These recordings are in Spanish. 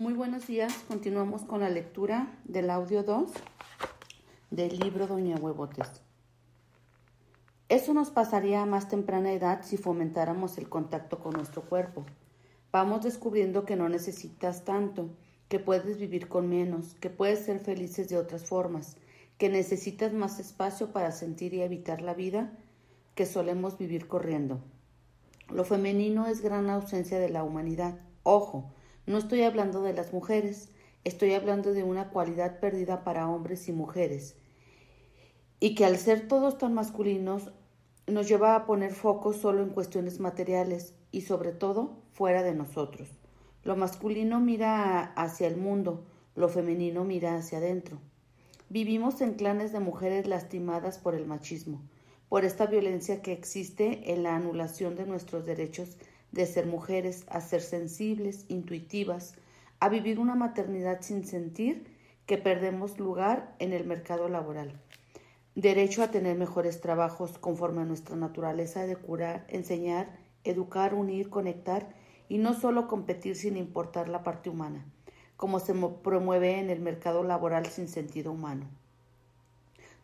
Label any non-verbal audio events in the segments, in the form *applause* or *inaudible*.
Muy buenos días. Continuamos con la lectura del audio 2 del libro Doña Huevotes. Eso nos pasaría a más temprana edad si fomentáramos el contacto con nuestro cuerpo. Vamos descubriendo que no necesitas tanto, que puedes vivir con menos, que puedes ser felices de otras formas, que necesitas más espacio para sentir y evitar la vida que solemos vivir corriendo. Lo femenino es gran ausencia de la humanidad. Ojo, no estoy hablando de las mujeres, estoy hablando de una cualidad perdida para hombres y mujeres, y que al ser todos tan masculinos nos lleva a poner foco solo en cuestiones materiales y sobre todo fuera de nosotros. Lo masculino mira hacia el mundo, lo femenino mira hacia adentro. Vivimos en clanes de mujeres lastimadas por el machismo, por esta violencia que existe en la anulación de nuestros derechos de ser mujeres, a ser sensibles, intuitivas, a vivir una maternidad sin sentir que perdemos lugar en el mercado laboral. Derecho a tener mejores trabajos conforme a nuestra naturaleza de curar, enseñar, educar, unir, conectar y no solo competir sin importar la parte humana, como se promueve en el mercado laboral sin sentido humano.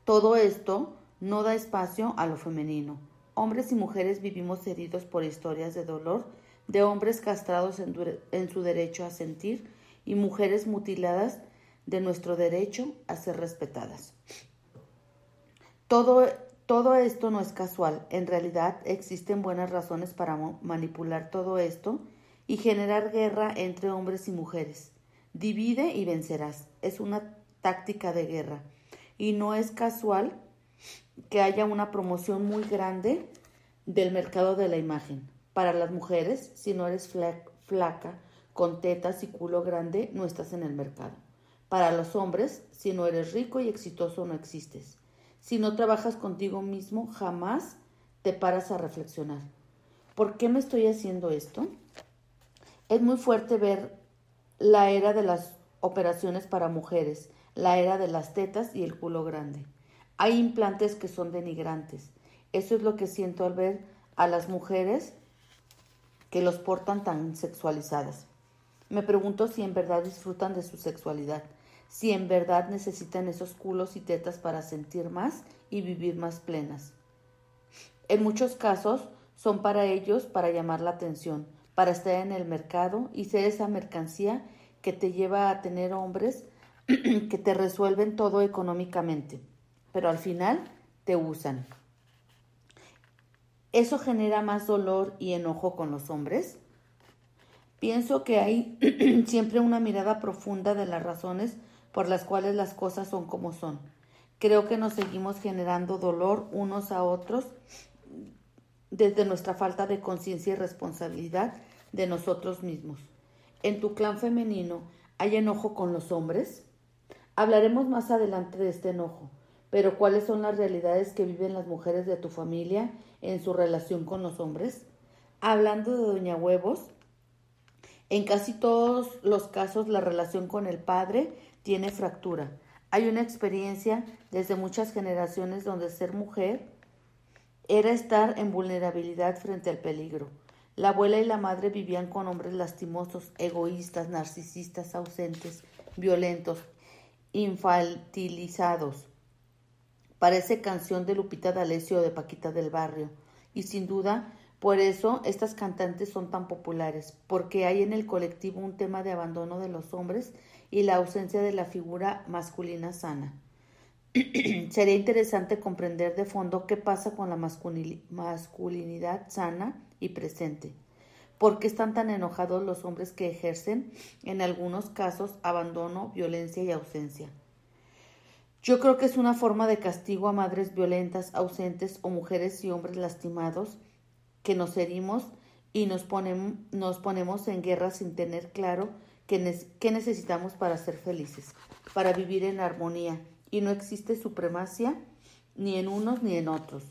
Todo esto no da espacio a lo femenino, Hombres y mujeres vivimos heridos por historias de dolor, de hombres castrados en, su derecho a sentir y mujeres mutiladas de nuestro derecho a ser respetadas. Todo, todo esto no es casual. En realidad existen buenas razones para manipular todo esto y generar guerra entre hombres y mujeres. Divide y vencerás. Es una táctica de guerra. Y no es casual que haya una promoción muy grande del mercado de la imagen. Para las mujeres, si no eres flaca, con tetas y culo grande, no estás en el mercado. Para los hombres, si no eres rico y exitoso, no existes. Si no trabajas contigo mismo, jamás te paras a reflexionar. ¿Por qué me estoy haciendo esto? Es muy fuerte ver la era de las operaciones para mujeres, la era de las tetas y el culo grande. Hay implantes que son denigrantes. Eso es lo que siento al ver a las mujeres que los portan tan sexualizadas. Me pregunto si en verdad disfrutan de su sexualidad, si en verdad necesitan esos culos y tetas para sentir más y vivir más plenas. En muchos casos son para ellos para llamar la atención, para estar en el mercado y ser esa mercancía que te lleva a tener hombres *clears throat* que te resuelven todo económicamente pero al final te usan. ¿Eso genera más dolor y enojo con los hombres? Pienso que hay *clears throat* siempre una mirada profunda de las razones por las cuales las cosas son como son. Creo que nos seguimos generando dolor unos a otros desde nuestra falta de conciencia y responsabilidad de nosotros mismos. ¿En tu clan femenino hay enojo con los hombres? Hablaremos más adelante de este enojo pero ¿cuáles son las realidades que viven las mujeres de tu familia en su relación con los hombres? Hablando de Doña Huevos, en casi todos los casos la relación con el padre tiene fractura. Hay una experiencia desde muchas generaciones donde ser mujer era estar en vulnerabilidad frente al peligro. La abuela y la madre vivían con hombres lastimosos, egoístas, narcisistas, ausentes, violentos, infantilizados. Parece canción de Lupita D'Alessio o de Paquita del Barrio. Y sin duda, por eso estas cantantes son tan populares, porque hay en el colectivo un tema de abandono de los hombres y la ausencia de la figura masculina sana. *clears throat* Sería interesante comprender de fondo qué pasa con la masculinidad sana y presente. ¿Por qué están tan enojados los hombres que ejercen, en algunos casos, abandono, violencia y ausencia? Yo creo que es una forma de castigo a madres violentas, ausentes o mujeres y hombres lastimados que nos herimos y nos, nos ponemos en guerra sin tener claro qué necesitamos para ser felices, para vivir en armonía y no existe supremacia ni en unos ni en otros.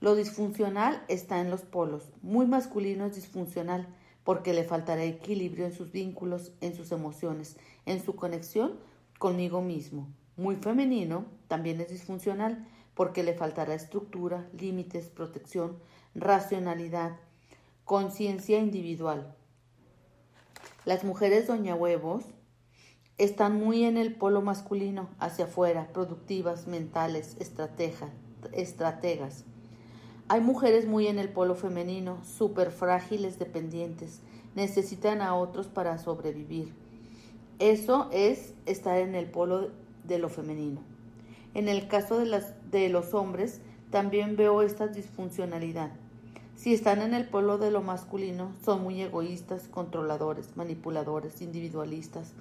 Lo disfuncional está en los polos. Muy masculino es disfuncional porque le faltará equilibrio en sus vínculos, en sus emociones, en su conexión conmigo mismo muy femenino, también es disfuncional porque le faltará estructura, límites, protección, racionalidad, conciencia individual. Las mujeres doña huevos Están muy en el polo masculino, hacia afuera, productivas, mentales, estrategas. Hay mujeres muy en el polo femenino, súper frágiles, dependientes, necesitan a otros para sobrevivir. Eso es estar en el polo de lo femenino. En el caso de, las, de los hombres, también veo esta disfuncionalidad. Si están en el polo de lo masculino, son muy egoístas, controladores, manipuladores, individualistas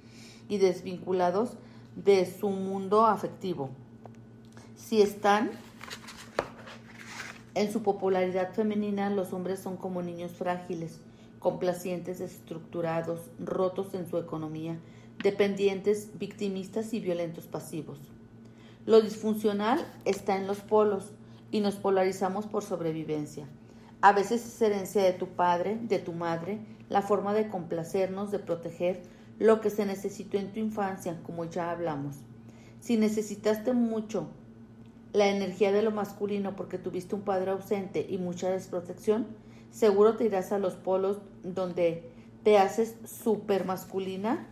y desvinculados de su mundo afectivo. Si están en su popularidad femenina, los hombres son como niños frágiles, complacientes, desestructurados, rotos en su economía, dependientes, victimistas y violentos pasivos. Lo disfuncional está en los polos y nos polarizamos por sobrevivencia. A veces es herencia de tu padre, de tu madre, la forma de complacernos, de proteger lo que se necesitó en tu infancia, como ya hablamos. Si necesitaste mucho la energía de lo masculino porque tuviste un padre ausente y mucha desprotección, seguro te irás a los polos donde te haces súper masculina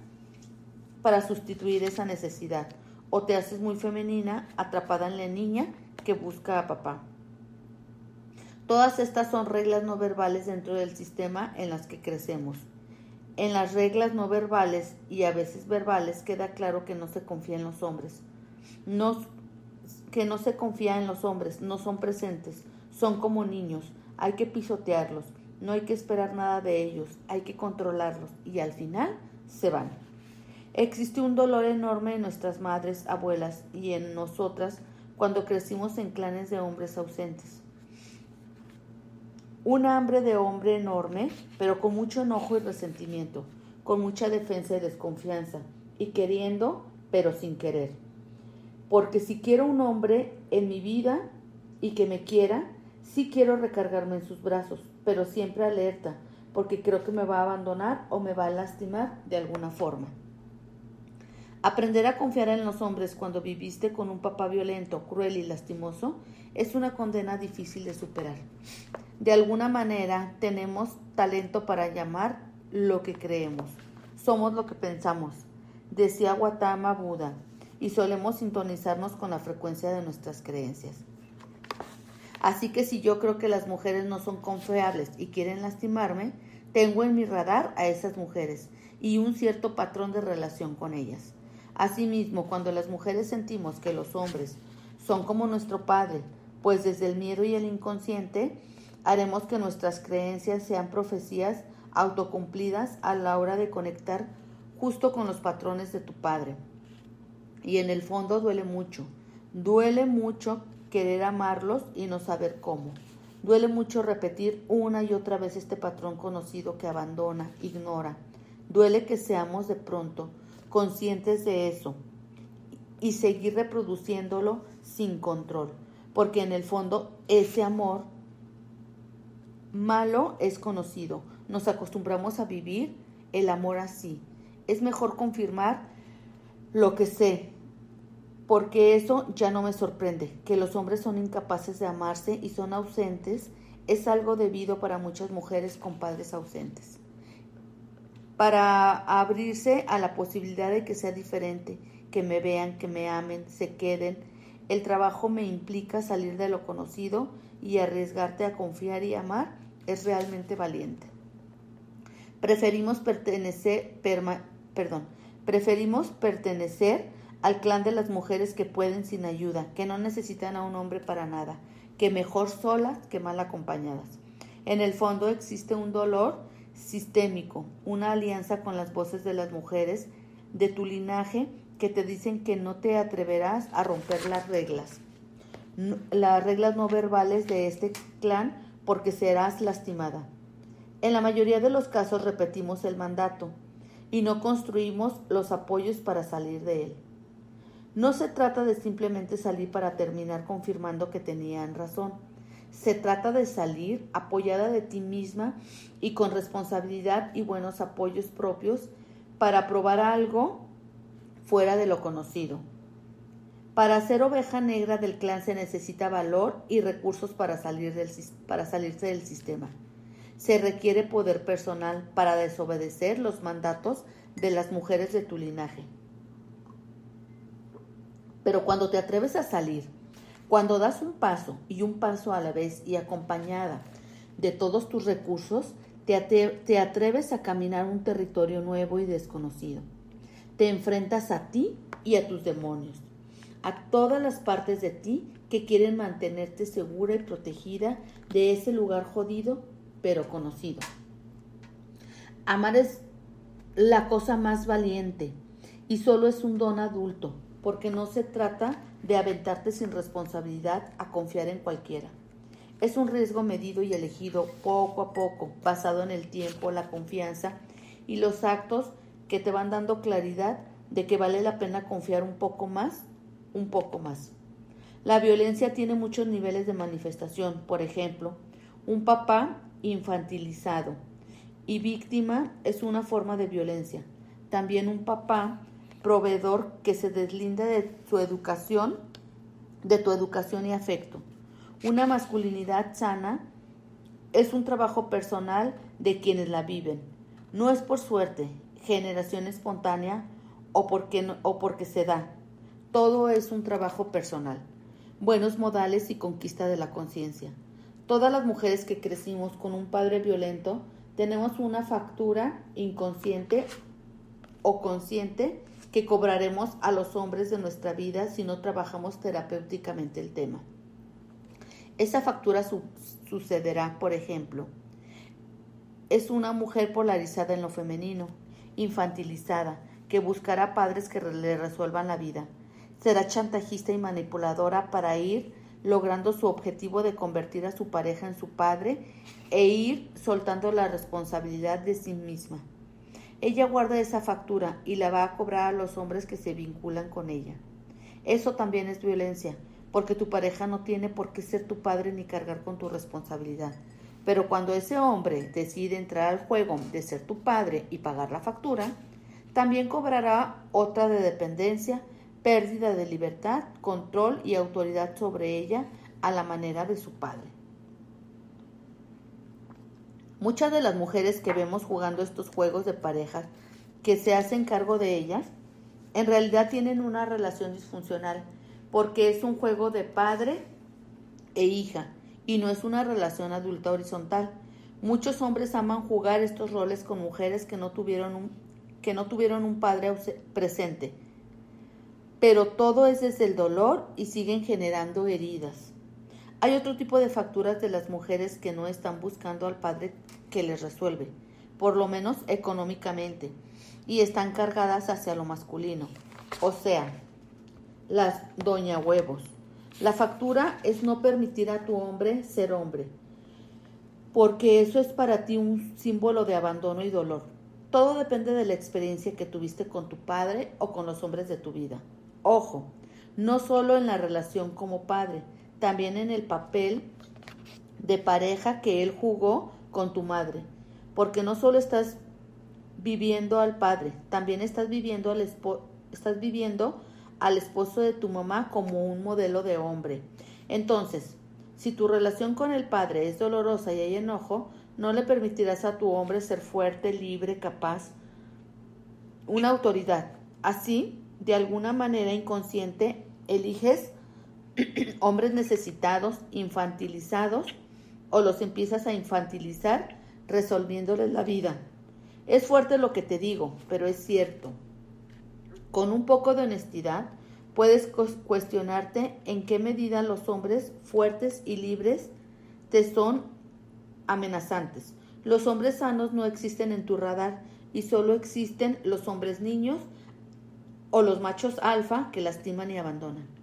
para sustituir esa necesidad o te haces muy femenina, atrapada en la niña que busca a papá. Todas estas son reglas no verbales dentro del sistema en las que crecemos. En las reglas no verbales y a veces verbales queda claro que no se confía en los hombres. Que no se confía en los hombres, no son presentes, son como niños, hay que pisotearlos, no hay que esperar nada de ellos, hay que controlarlos y al final se van. Existe un dolor enorme en nuestras madres, abuelas y en nosotras cuando crecimos en clanes de hombres ausentes. Un hambre de hombre enorme, pero con mucho enojo y resentimiento, con mucha defensa y desconfianza, y queriendo, pero sin querer. Porque si quiero un hombre en mi vida y que me quiera, sí quiero recargarme en sus brazos, pero siempre alerta, porque creo que me va a abandonar o me va a lastimar de alguna forma. Aprender a confiar en los hombres cuando viviste con un papá violento, cruel y lastimoso es una condena difícil de superar. De alguna manera tenemos talento para llamar lo que creemos. Somos lo que pensamos, decía Gautama Buda, y solemos sintonizarnos con la frecuencia de nuestras creencias. Así que si yo creo que las mujeres no son confiables y quieren lastimarme, tengo en mi radar a esas mujeres y un cierto patrón de relación con ellas. Asimismo, cuando las mujeres sentimos que los hombres son como nuestro Padre, pues desde el miedo y el inconsciente haremos que nuestras creencias sean profecías autocumplidas a la hora de conectar justo con los patrones de tu Padre. Y en el fondo duele mucho, duele mucho querer amarlos y no saber cómo. Duele mucho repetir una y otra vez este patrón conocido que abandona, ignora. Duele que seamos de pronto conscientes de eso y seguir reproduciéndolo sin control, porque en el fondo ese amor malo es conocido. Nos acostumbramos a vivir el amor así. Es mejor confirmar lo que sé, porque eso ya no me sorprende. Que los hombres son incapaces de amarse y son ausentes es algo debido para muchas mujeres con padres ausentes para abrirse a la posibilidad de que sea diferente, que me vean, que me amen, se queden. El trabajo me implica salir de lo conocido y arriesgarte a confiar y amar es realmente valiente. Preferimos pertenecer, perdón, preferimos pertenecer al clan de las mujeres que pueden sin ayuda, que no necesitan a un hombre para nada, que mejor solas que mal acompañadas. En el fondo existe un dolor sistémico, una alianza con las voces de las mujeres de tu linaje que te dicen que no te atreverás a romper las reglas, las reglas no verbales de este clan porque serás lastimada. En la mayoría de los casos repetimos el mandato y no construimos los apoyos para salir de él. No se trata de simplemente salir para terminar confirmando que tenían razón se trata de salir apoyada de ti misma y con responsabilidad y buenos apoyos propios para probar algo fuera de lo conocido. Para ser oveja negra del clan se necesita valor y recursos para, salir del, para salirse del sistema. Se requiere poder personal para desobedecer los mandatos de las mujeres de tu linaje. Pero cuando te atreves a salir, cuando das un paso y un paso a la vez y acompañada de todos tus recursos, te, atreves a caminar un territorio nuevo y desconocido. Te enfrentas a ti y a tus demonios, a todas las partes de ti que quieren mantenerte segura y protegida de ese lugar jodido pero conocido. Amar es la cosa más valiente y solo es un don adulto, porque no se trata de aventarte sin responsabilidad a confiar en cualquiera. Es un riesgo medido y elegido poco a poco, basado en el tiempo, la confianza y los actos que te van dando claridad de que vale la pena confiar un poco más, un poco más. La violencia tiene muchos niveles de manifestación. Por ejemplo, un papá infantilizado y víctima es una forma de violencia. También un papá proveedor que se deslinda de su educación, de tu educación y afecto. Una masculinidad sana es un trabajo personal de quienes la viven. No es por suerte, generación espontánea o porque, o porque se da. Todo es un trabajo personal. Buenos modales y conquista de la conciencia. Todas las mujeres que crecimos con un padre violento tenemos una factura inconsciente o consciente que cobraremos a los hombres de nuestra vida si no trabajamos terapéuticamente el tema. Esa factura sucederá, por ejemplo, es una mujer polarizada en lo femenino, infantilizada, que buscará padres que le resuelvan la vida. Será chantajista y manipuladora para ir logrando su objetivo de convertir a su pareja en su padre e ir soltando la responsabilidad de sí misma. Ella guarda esa factura y la va a cobrar a los hombres que se vinculan con ella. Eso también es violencia, porque tu pareja no tiene por qué ser tu padre ni cargar con tu responsabilidad. Pero cuando ese hombre decide entrar al juego de ser tu padre y pagar la factura, también cobrará otra de dependencia, pérdida de libertad, control y autoridad sobre ella a la manera de su padre. Muchas de las mujeres que vemos jugando estos juegos de parejas que se hacen cargo de ellas, en realidad tienen una relación disfuncional porque es un juego de padre e hija y no es una relación adulta horizontal. Muchos hombres aman jugar estos roles con mujeres que no tuvieron un, que no tuvieron un padre presente, pero todo es desde el dolor y siguen generando heridas. Hay otro tipo de facturas de las mujeres que no están buscando al padre que les resuelve, por lo menos económicamente, y están cargadas hacia lo masculino. O sea, las doña huevos. La factura es no permitir a tu hombre ser hombre, porque eso es para ti un símbolo de abandono y dolor. Todo depende de la experiencia que tuviste con tu padre o con los hombres de tu vida. Ojo, no solo en la relación como padre, también en el papel de pareja que él jugó con tu madre, porque no solo estás viviendo al padre, también estás viviendo al estás viviendo al esposo de tu mamá como un modelo de hombre. Entonces, si tu relación con el padre es dolorosa y hay enojo, no le permitirás a tu hombre ser fuerte, libre, capaz, una autoridad. Así, de alguna manera inconsciente, eliges *clears throat* hombres necesitados, infantilizados, o los empiezas a infantilizar resolviéndoles la vida. Es fuerte lo que te digo, pero es cierto. Con un poco de honestidad, puedes cuestionarte en qué medida los hombres fuertes y libres te son amenazantes. Los hombres sanos no existen en tu radar y solo existen los hombres niños o los machos alfa que lastiman y abandonan.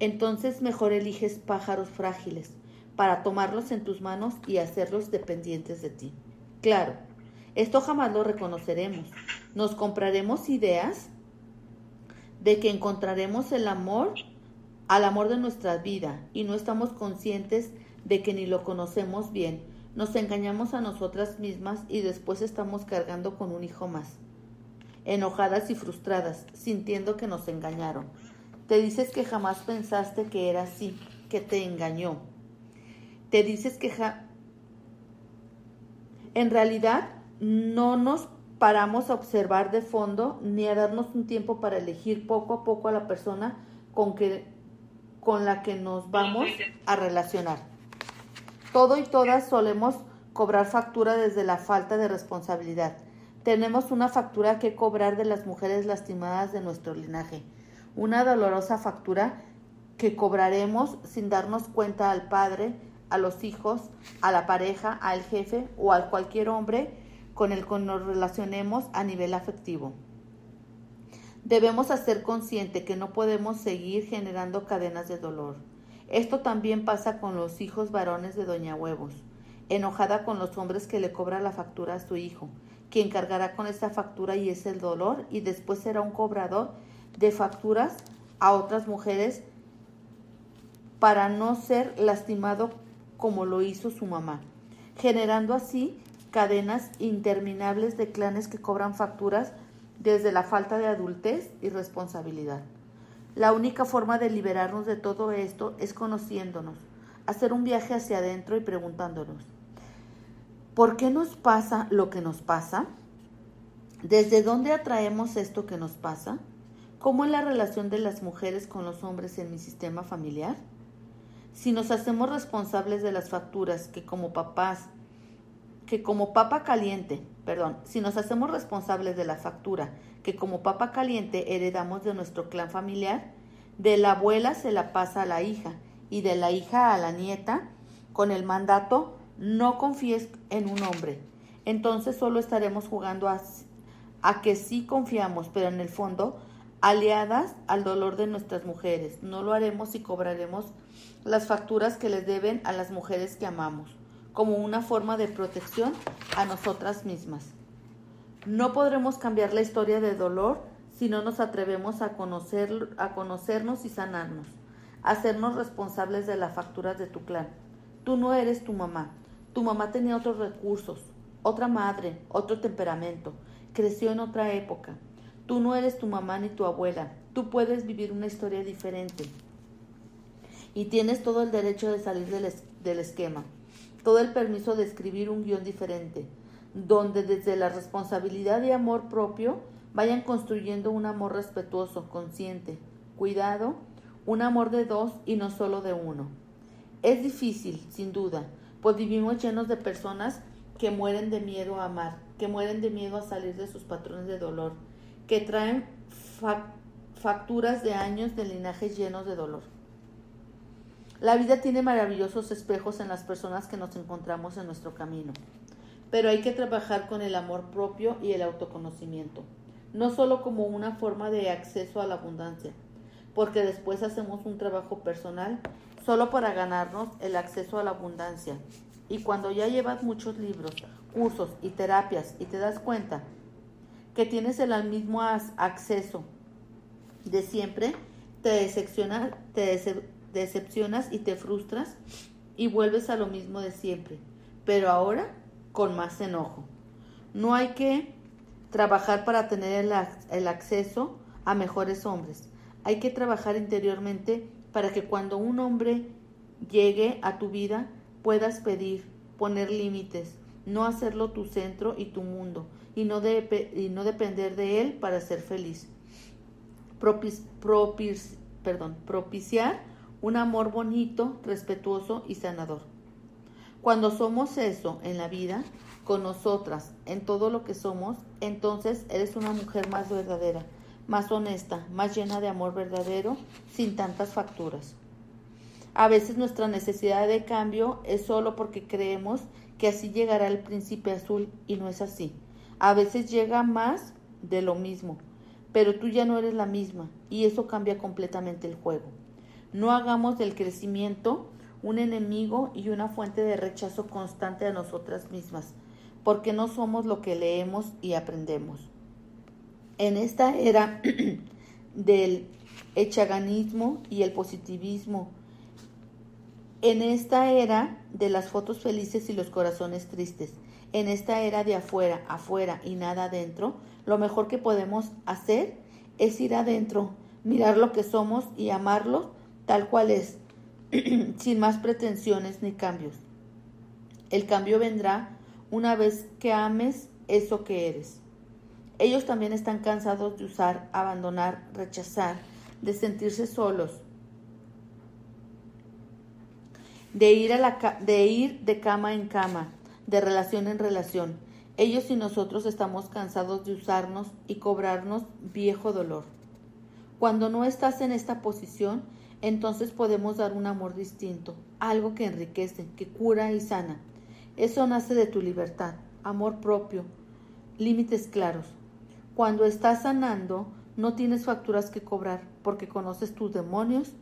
Entonces mejor eliges pájaros frágiles para tomarlos en tus manos y hacerlos dependientes de ti. Claro, esto jamás lo reconoceremos. Nos compraremos ideas de que encontraremos el amor al amor de nuestra vida y no estamos conscientes de que ni lo conocemos bien. Nos engañamos a nosotras mismas y después estamos cargando con un hijo más. Enojadas y frustradas, sintiendo que nos engañaron. Te dices que jamás pensaste que era así, que te engañó. Te dices que ja en realidad no nos paramos a observar de fondo ni a darnos un tiempo para elegir poco a poco a la persona con, que, con la que nos vamos a relacionar. Todo y todas solemos cobrar factura desde la falta de responsabilidad. Tenemos una factura que cobrar de las mujeres lastimadas de nuestro linaje, una dolorosa factura que cobraremos sin darnos cuenta al padre, a los hijos, a la pareja, al jefe o a cualquier hombre con el que nos relacionemos a nivel afectivo. Debemos hacer consciente que no podemos seguir generando cadenas de dolor. Esto también pasa con los hijos varones de Doña Huevos, enojada con los hombres que le cobra la factura a su hijo, quien cargará con esa factura y es el dolor y después será un cobrador de facturas a otras mujeres para no ser lastimado como lo hizo su mamá, generando así cadenas interminables de clanes que cobran facturas desde la falta de adultez y responsabilidad. La única forma de liberarnos de todo esto es conociéndonos, hacer un viaje hacia adentro y preguntándonos, ¿por qué nos pasa lo que nos pasa? ¿Desde dónde atraemos esto que nos pasa? ¿Cómo es la relación de las mujeres con los hombres en mi sistema familiar? Si nos hacemos responsables de las facturas que como papás, que como papa caliente, perdón, si nos hacemos responsables de la factura que como papa caliente heredamos de nuestro clan familiar, de la abuela se la pasa a la hija y de la hija a la nieta con el mandato no confíes en un hombre. Entonces solo estaremos jugando a, a que sí confiamos, pero en el fondo aliadas al dolor de nuestras mujeres. No lo haremos y cobraremos las facturas que les deben a las mujeres que amamos, como una forma de protección a nosotras mismas. No podremos cambiar la historia de dolor si no nos atrevemos a, conocer, a conocernos y sanarnos, hacernos responsables de las facturas de tu clan. Tú no eres tu mamá. Tu mamá tenía otros recursos, otra madre, otro temperamento, creció en otra época. Tú no eres tu mamá ni tu abuela. Tú puedes vivir una historia diferente y tienes todo el derecho de salir del, esquema, todo el permiso de escribir un guion diferente, donde desde la responsabilidad y amor propio vayan construyendo un amor respetuoso, consciente, cuidado, un amor de dos y no solo de uno. Es difícil, sin duda, pues vivimos llenos de personas que mueren de miedo a amar, que mueren de miedo a salir de sus patrones de dolor, que traen facturas de años de linajes llenos de dolor. La vida tiene maravillosos espejos en las personas que nos encontramos en nuestro camino, pero hay que trabajar con el amor propio y el autoconocimiento, no solo como una forma de acceso a la abundancia, porque después hacemos un trabajo personal solo para ganarnos el acceso a la abundancia. Y cuando ya llevas muchos libros, cursos y terapias y te das cuenta que tienes el mismo acceso de siempre, te decepciona, te, decepcionas y te frustras y vuelves a lo mismo de siempre, pero ahora con más enojo. No hay que trabajar para tener el, acceso a mejores hombres. Hay que trabajar interiormente para que cuando un hombre llegue a tu vida puedas pedir, poner límites, no hacerlo tu centro y tu mundo y no, y no depender de él para ser feliz. perdón, propiciar un amor bonito, respetuoso y sanador. Cuando somos eso en la vida, con nosotras, en todo lo que somos, entonces eres una mujer más verdadera, más honesta, más llena de amor verdadero, sin tantas facturas. A veces nuestra necesidad de cambio es solo porque creemos que así llegará el príncipe azul y no es así. A veces llega más de lo mismo, pero tú ya no eres la misma y eso cambia completamente el juego. No hagamos del crecimiento un enemigo y una fuente de rechazo constante a nosotras mismas, porque no somos lo que leemos y aprendemos. En esta era *clears throat* del echaganismo y el positivismo, en esta era de las fotos felices y los corazones tristes, en esta era de afuera, afuera y nada adentro, lo mejor que podemos hacer es ir adentro, mirar lo que somos y amarlo tal cual es, *clears throat* sin más pretensiones ni cambios. El cambio vendrá una vez que ames eso que eres. Ellos también están cansados de usar, abandonar, rechazar, de sentirse solos, de ir, a la, de ir de cama en cama, de relación en relación. Ellos y nosotros estamos cansados de usarnos y cobrarnos viejo dolor. Cuando no estás en esta posición, entonces podemos dar un amor distinto, algo que enriquece, que cura y sana. Eso nace de tu libertad, amor propio, límites claros. Cuando estás sanando, no tienes facturas que cobrar porque conoces tus demonios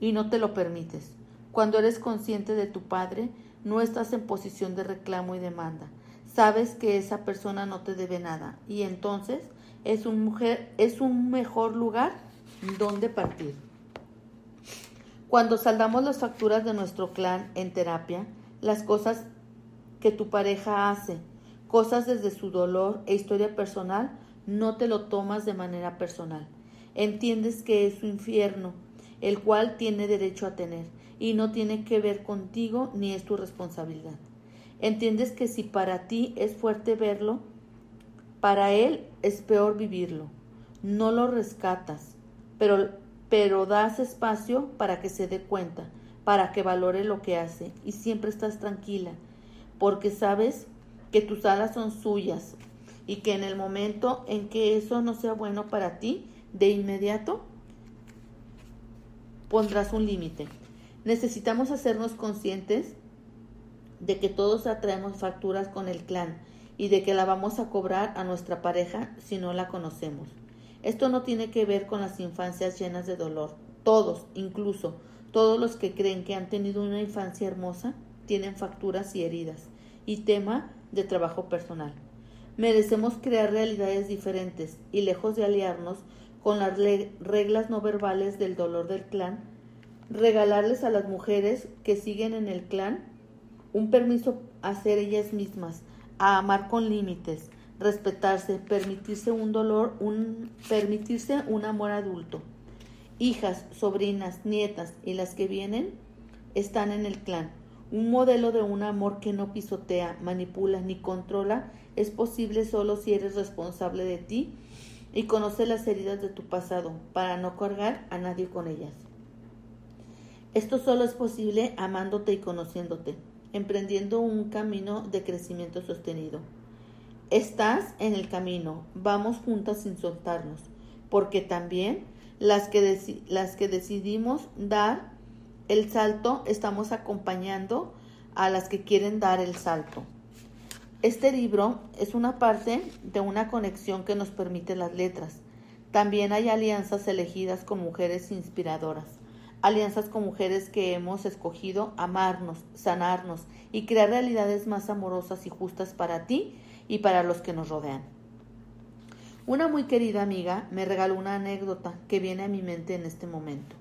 y no te lo permites. Cuando eres consciente de tu Padre, no estás en posición de reclamo y demanda. Sabes que esa persona no te debe nada y entonces es un, mujer, es un mejor lugar donde partir. Cuando saldamos las facturas de nuestro clan en terapia, las cosas que tu pareja hace, cosas desde su dolor e historia personal, no te lo tomas de manera personal. Entiendes que es su infierno, el cual tiene derecho a tener, y no tiene que ver contigo ni es tu responsabilidad. Entiendes que si para ti es fuerte verlo, para él es peor vivirlo. No lo rescatas, pero, pero das espacio para que se dé cuenta, para que valore lo que hace, y siempre estás tranquila, porque sabes que tus alas son suyas y que en el momento en que eso no sea bueno para ti, de inmediato pondrás un límite. Necesitamos hacernos conscientes de que todos atraemos facturas con el clan y de que la vamos a cobrar a nuestra pareja si no la conocemos. Esto no tiene que ver con las infancias llenas de dolor. Todos, incluso todos los que creen que han tenido una infancia hermosa, tienen facturas y heridas y tema de trabajo personal. Merecemos crear realidades diferentes y lejos de aliarnos con las reglas no verbales del dolor del clan, regalarles a las mujeres que siguen en el clan un permiso a ser ellas mismas, a amar con límites, respetarse, permitirse un dolor, un, permitirse un amor adulto. Hijas, sobrinas, nietas y las que vienen están en el clan. Un modelo de un amor que no pisotea, manipula ni controla es posible solo si eres responsable de ti y conoces las heridas de tu pasado para no cargar a nadie con ellas. Esto solo es posible amándote y conociéndote, emprendiendo un camino de crecimiento sostenido. Estás en el camino, vamos juntas sin soltarnos, porque también las que, las que decidimos dar el salto estamos acompañando a las que quieren dar el salto. Este libro es una parte de una conexión que nos permite las letras. También hay alianzas elegidas con mujeres inspiradoras alianzas con mujeres que hemos escogido amarnos, sanarnos y crear realidades más amorosas y justas para ti y para los que nos rodean. Una muy querida amiga me regaló una anécdota que viene a mi mente en este momento.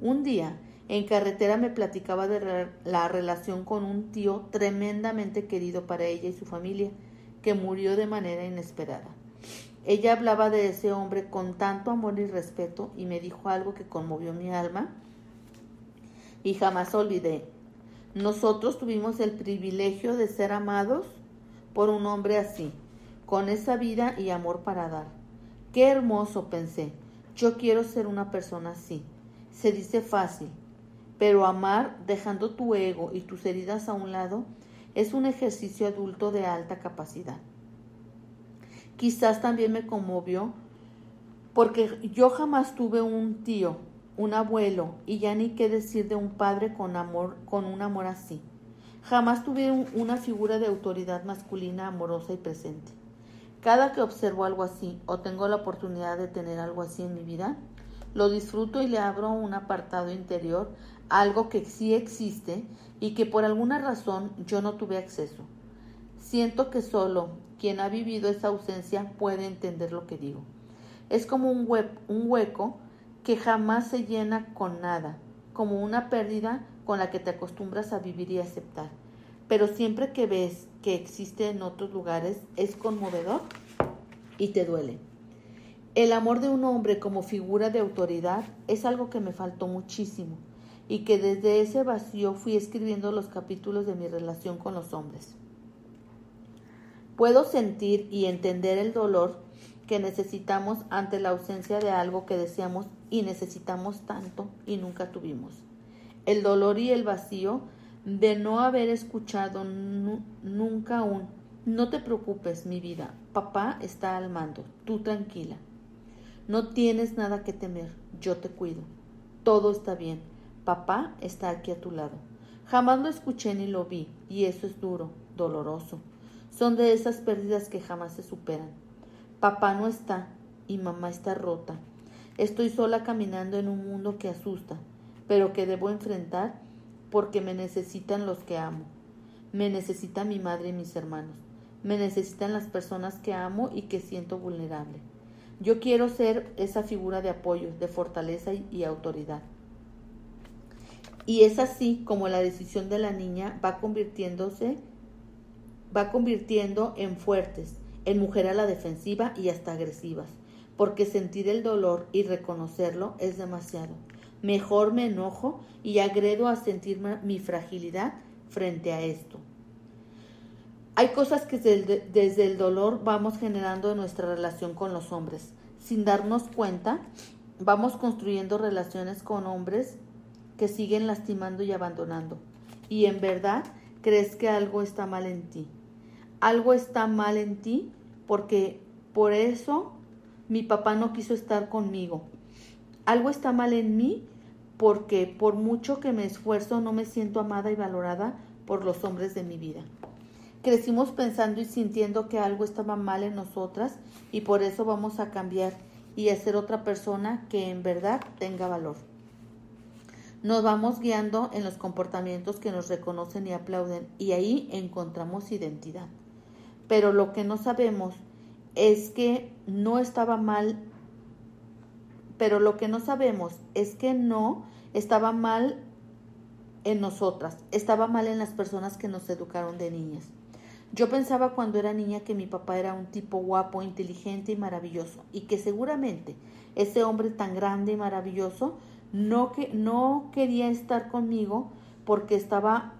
Un día, en carretera me platicaba de la relación con un tío tremendamente querido para ella y su familia, que murió de manera inesperada. Ella hablaba de ese hombre con tanto amor y respeto y me dijo algo que conmovió mi alma y jamás olvidé. Nosotros tuvimos el privilegio de ser amados por un hombre así, con esa vida y amor para dar. Qué hermoso, pensé. Yo quiero ser una persona así. Se dice fácil, pero amar dejando tu ego y tus heridas a un lado es un ejercicio adulto de alta capacidad. Quizás también me conmovió porque yo jamás tuve un tío un abuelo y ya ni qué decir de un padre con amor, con un amor así. Jamás tuve una figura de autoridad masculina amorosa y presente. Cada que observo algo así o tengo la oportunidad de tener algo así en mi vida, lo disfruto y le abro un apartado interior, algo que sí existe y que por alguna razón yo no tuve acceso. Siento que solo quien ha vivido esa ausencia puede entender lo que digo. Es como un hueco que jamás se llena con nada, como una pérdida con la que te acostumbras a vivir y aceptar. Pero siempre que ves que existe en otros lugares es conmovedor y te duele. El amor de un hombre como figura de autoridad es algo que me faltó muchísimo y que desde ese vacío fui escribiendo los capítulos de mi relación con los hombres. Puedo sentir y entender el dolor que necesitamos ante la ausencia de algo que deseamos y necesitamos tanto y nunca tuvimos. El dolor y el vacío de no haber escuchado nunca aún. No te preocupes, mi vida. Papá está al mando. Tú tranquila. No tienes nada que temer. Yo te cuido. Todo está bien. Papá está aquí a tu lado. Jamás lo escuché ni lo vi, y eso es duro, doloroso. Son de esas pérdidas que jamás se superan. Papá no está y mamá está rota. Estoy sola caminando en un mundo que asusta, pero que debo enfrentar porque me necesitan los que amo. Me necesita mi madre y mis hermanos. Me necesitan las personas que amo y que siento vulnerable. Yo quiero ser esa figura de apoyo, de fortaleza y, autoridad. Y es así como la decisión de la niña va convirtiéndose, va convirtiendo en fuertes, en mujer a la defensiva y hasta agresivas, porque sentir el dolor y reconocerlo es demasiado. Mejor me enojo y agredo a sentir mi fragilidad frente a esto. Hay cosas que desde el, dolor vamos generando en nuestra relación con los hombres. Sin darnos cuenta, vamos construyendo relaciones con hombres que siguen lastimando y abandonando. Y en verdad crees que algo está mal en ti algo está mal en ti porque por eso mi papá no quiso estar conmigo. Algo está mal en mí porque por mucho que me esfuerzo no me siento amada y valorada por los hombres de mi vida. Crecimos pensando y sintiendo que algo estaba mal en nosotras y por eso vamos a cambiar y a ser otra persona que en verdad tenga valor. Nos vamos guiando en los comportamientos que nos reconocen y aplauden y ahí encontramos identidad pero lo que no sabemos es que no estaba mal, pero lo que no sabemos es que no estaba mal en nosotras, estaba mal en las personas que nos educaron de niñas. Yo pensaba cuando era niña que mi papá era un tipo guapo, inteligente y maravilloso, y que seguramente ese hombre tan grande y maravilloso no, que, no quería estar conmigo porque estaba,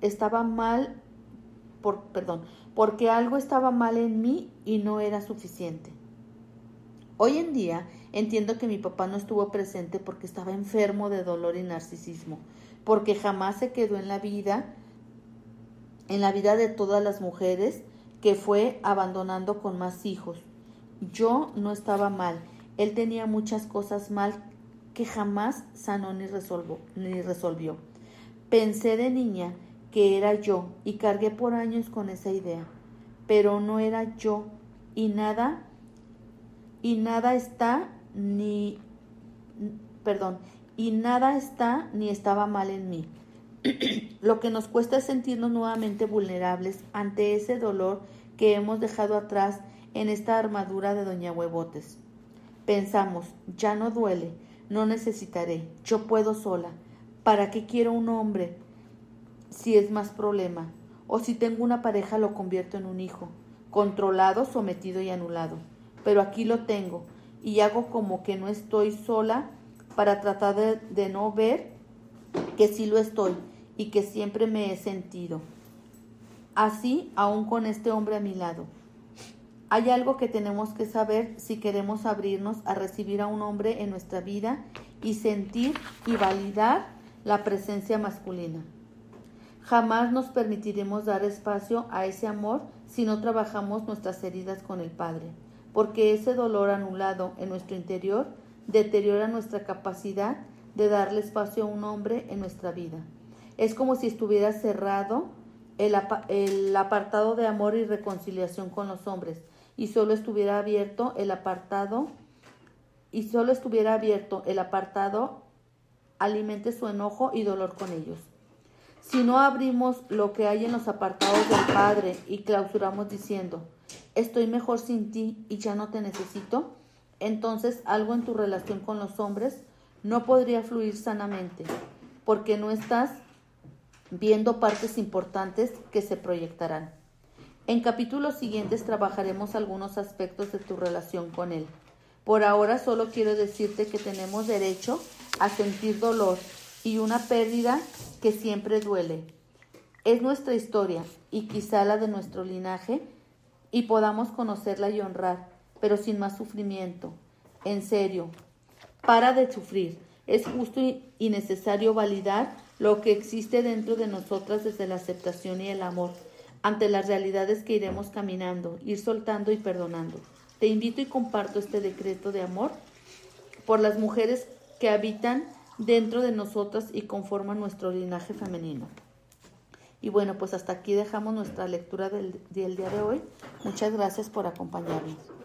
estaba mal, por, perdón, porque algo estaba mal en mí y no era suficiente. Hoy en día entiendo que mi papá no estuvo presente porque estaba enfermo de dolor y narcisismo, porque jamás se quedó en la vida, en la vida de todas las mujeres que fue abandonando con más hijos. Yo no estaba mal, él tenía muchas cosas mal que jamás sanó ni, ni resolvió. Pensé de niña que era yo y cargué por años con esa idea, pero no era yo y nada y nada está ni perdón, y nada está ni estaba mal en mí. *clears throat* Lo que nos cuesta es sentirnos nuevamente vulnerables ante ese dolor que hemos dejado atrás en esta armadura de Doña Huevotes. Pensamos, ya no duele, no necesitaré, yo puedo sola. ¿Para qué quiero un hombre? Si es más problema, o si tengo una pareja lo convierto en un hijo, controlado, sometido y anulado. Pero aquí lo tengo y hago como que no estoy sola para tratar de, no ver que sí lo estoy y que siempre me he sentido. Así aún con este hombre a mi lado. Hay algo que tenemos que saber si queremos abrirnos a recibir a un hombre en nuestra vida y sentir y validar la presencia masculina. Jamás nos permitiremos dar espacio a ese amor si no trabajamos nuestras heridas con el Padre, porque ese dolor anulado en nuestro interior deteriora nuestra capacidad de darle espacio a un hombre en nuestra vida. Es como si estuviera cerrado el, apartado de amor y reconciliación con los hombres y solo estuviera abierto el apartado y solo estuviera abierto el apartado alimente su enojo y dolor con ellos. Si no abrimos lo que hay en los apartados del Padre y clausuramos diciendo, estoy mejor sin ti y ya no te necesito, entonces algo en tu relación con los hombres no podría fluir sanamente, porque no estás viendo partes importantes que se proyectarán. En capítulos siguientes trabajaremos algunos aspectos de tu relación con Él. Por ahora solo quiero decirte que tenemos derecho a sentir dolor y una pérdida que siempre duele. Es nuestra historia y quizá la de nuestro linaje y podamos conocerla y honrar, pero sin más sufrimiento. En serio, para de sufrir. Es justo y necesario validar lo que existe dentro de nosotras desde la aceptación y el amor, ante las realidades que iremos caminando, ir soltando y perdonando. Te invito y comparto este decreto de amor por las mujeres que habitan dentro de nosotras y conforman nuestro linaje femenino. Y bueno, pues hasta aquí dejamos nuestra lectura del, del día de hoy. Muchas gracias por acompañarnos.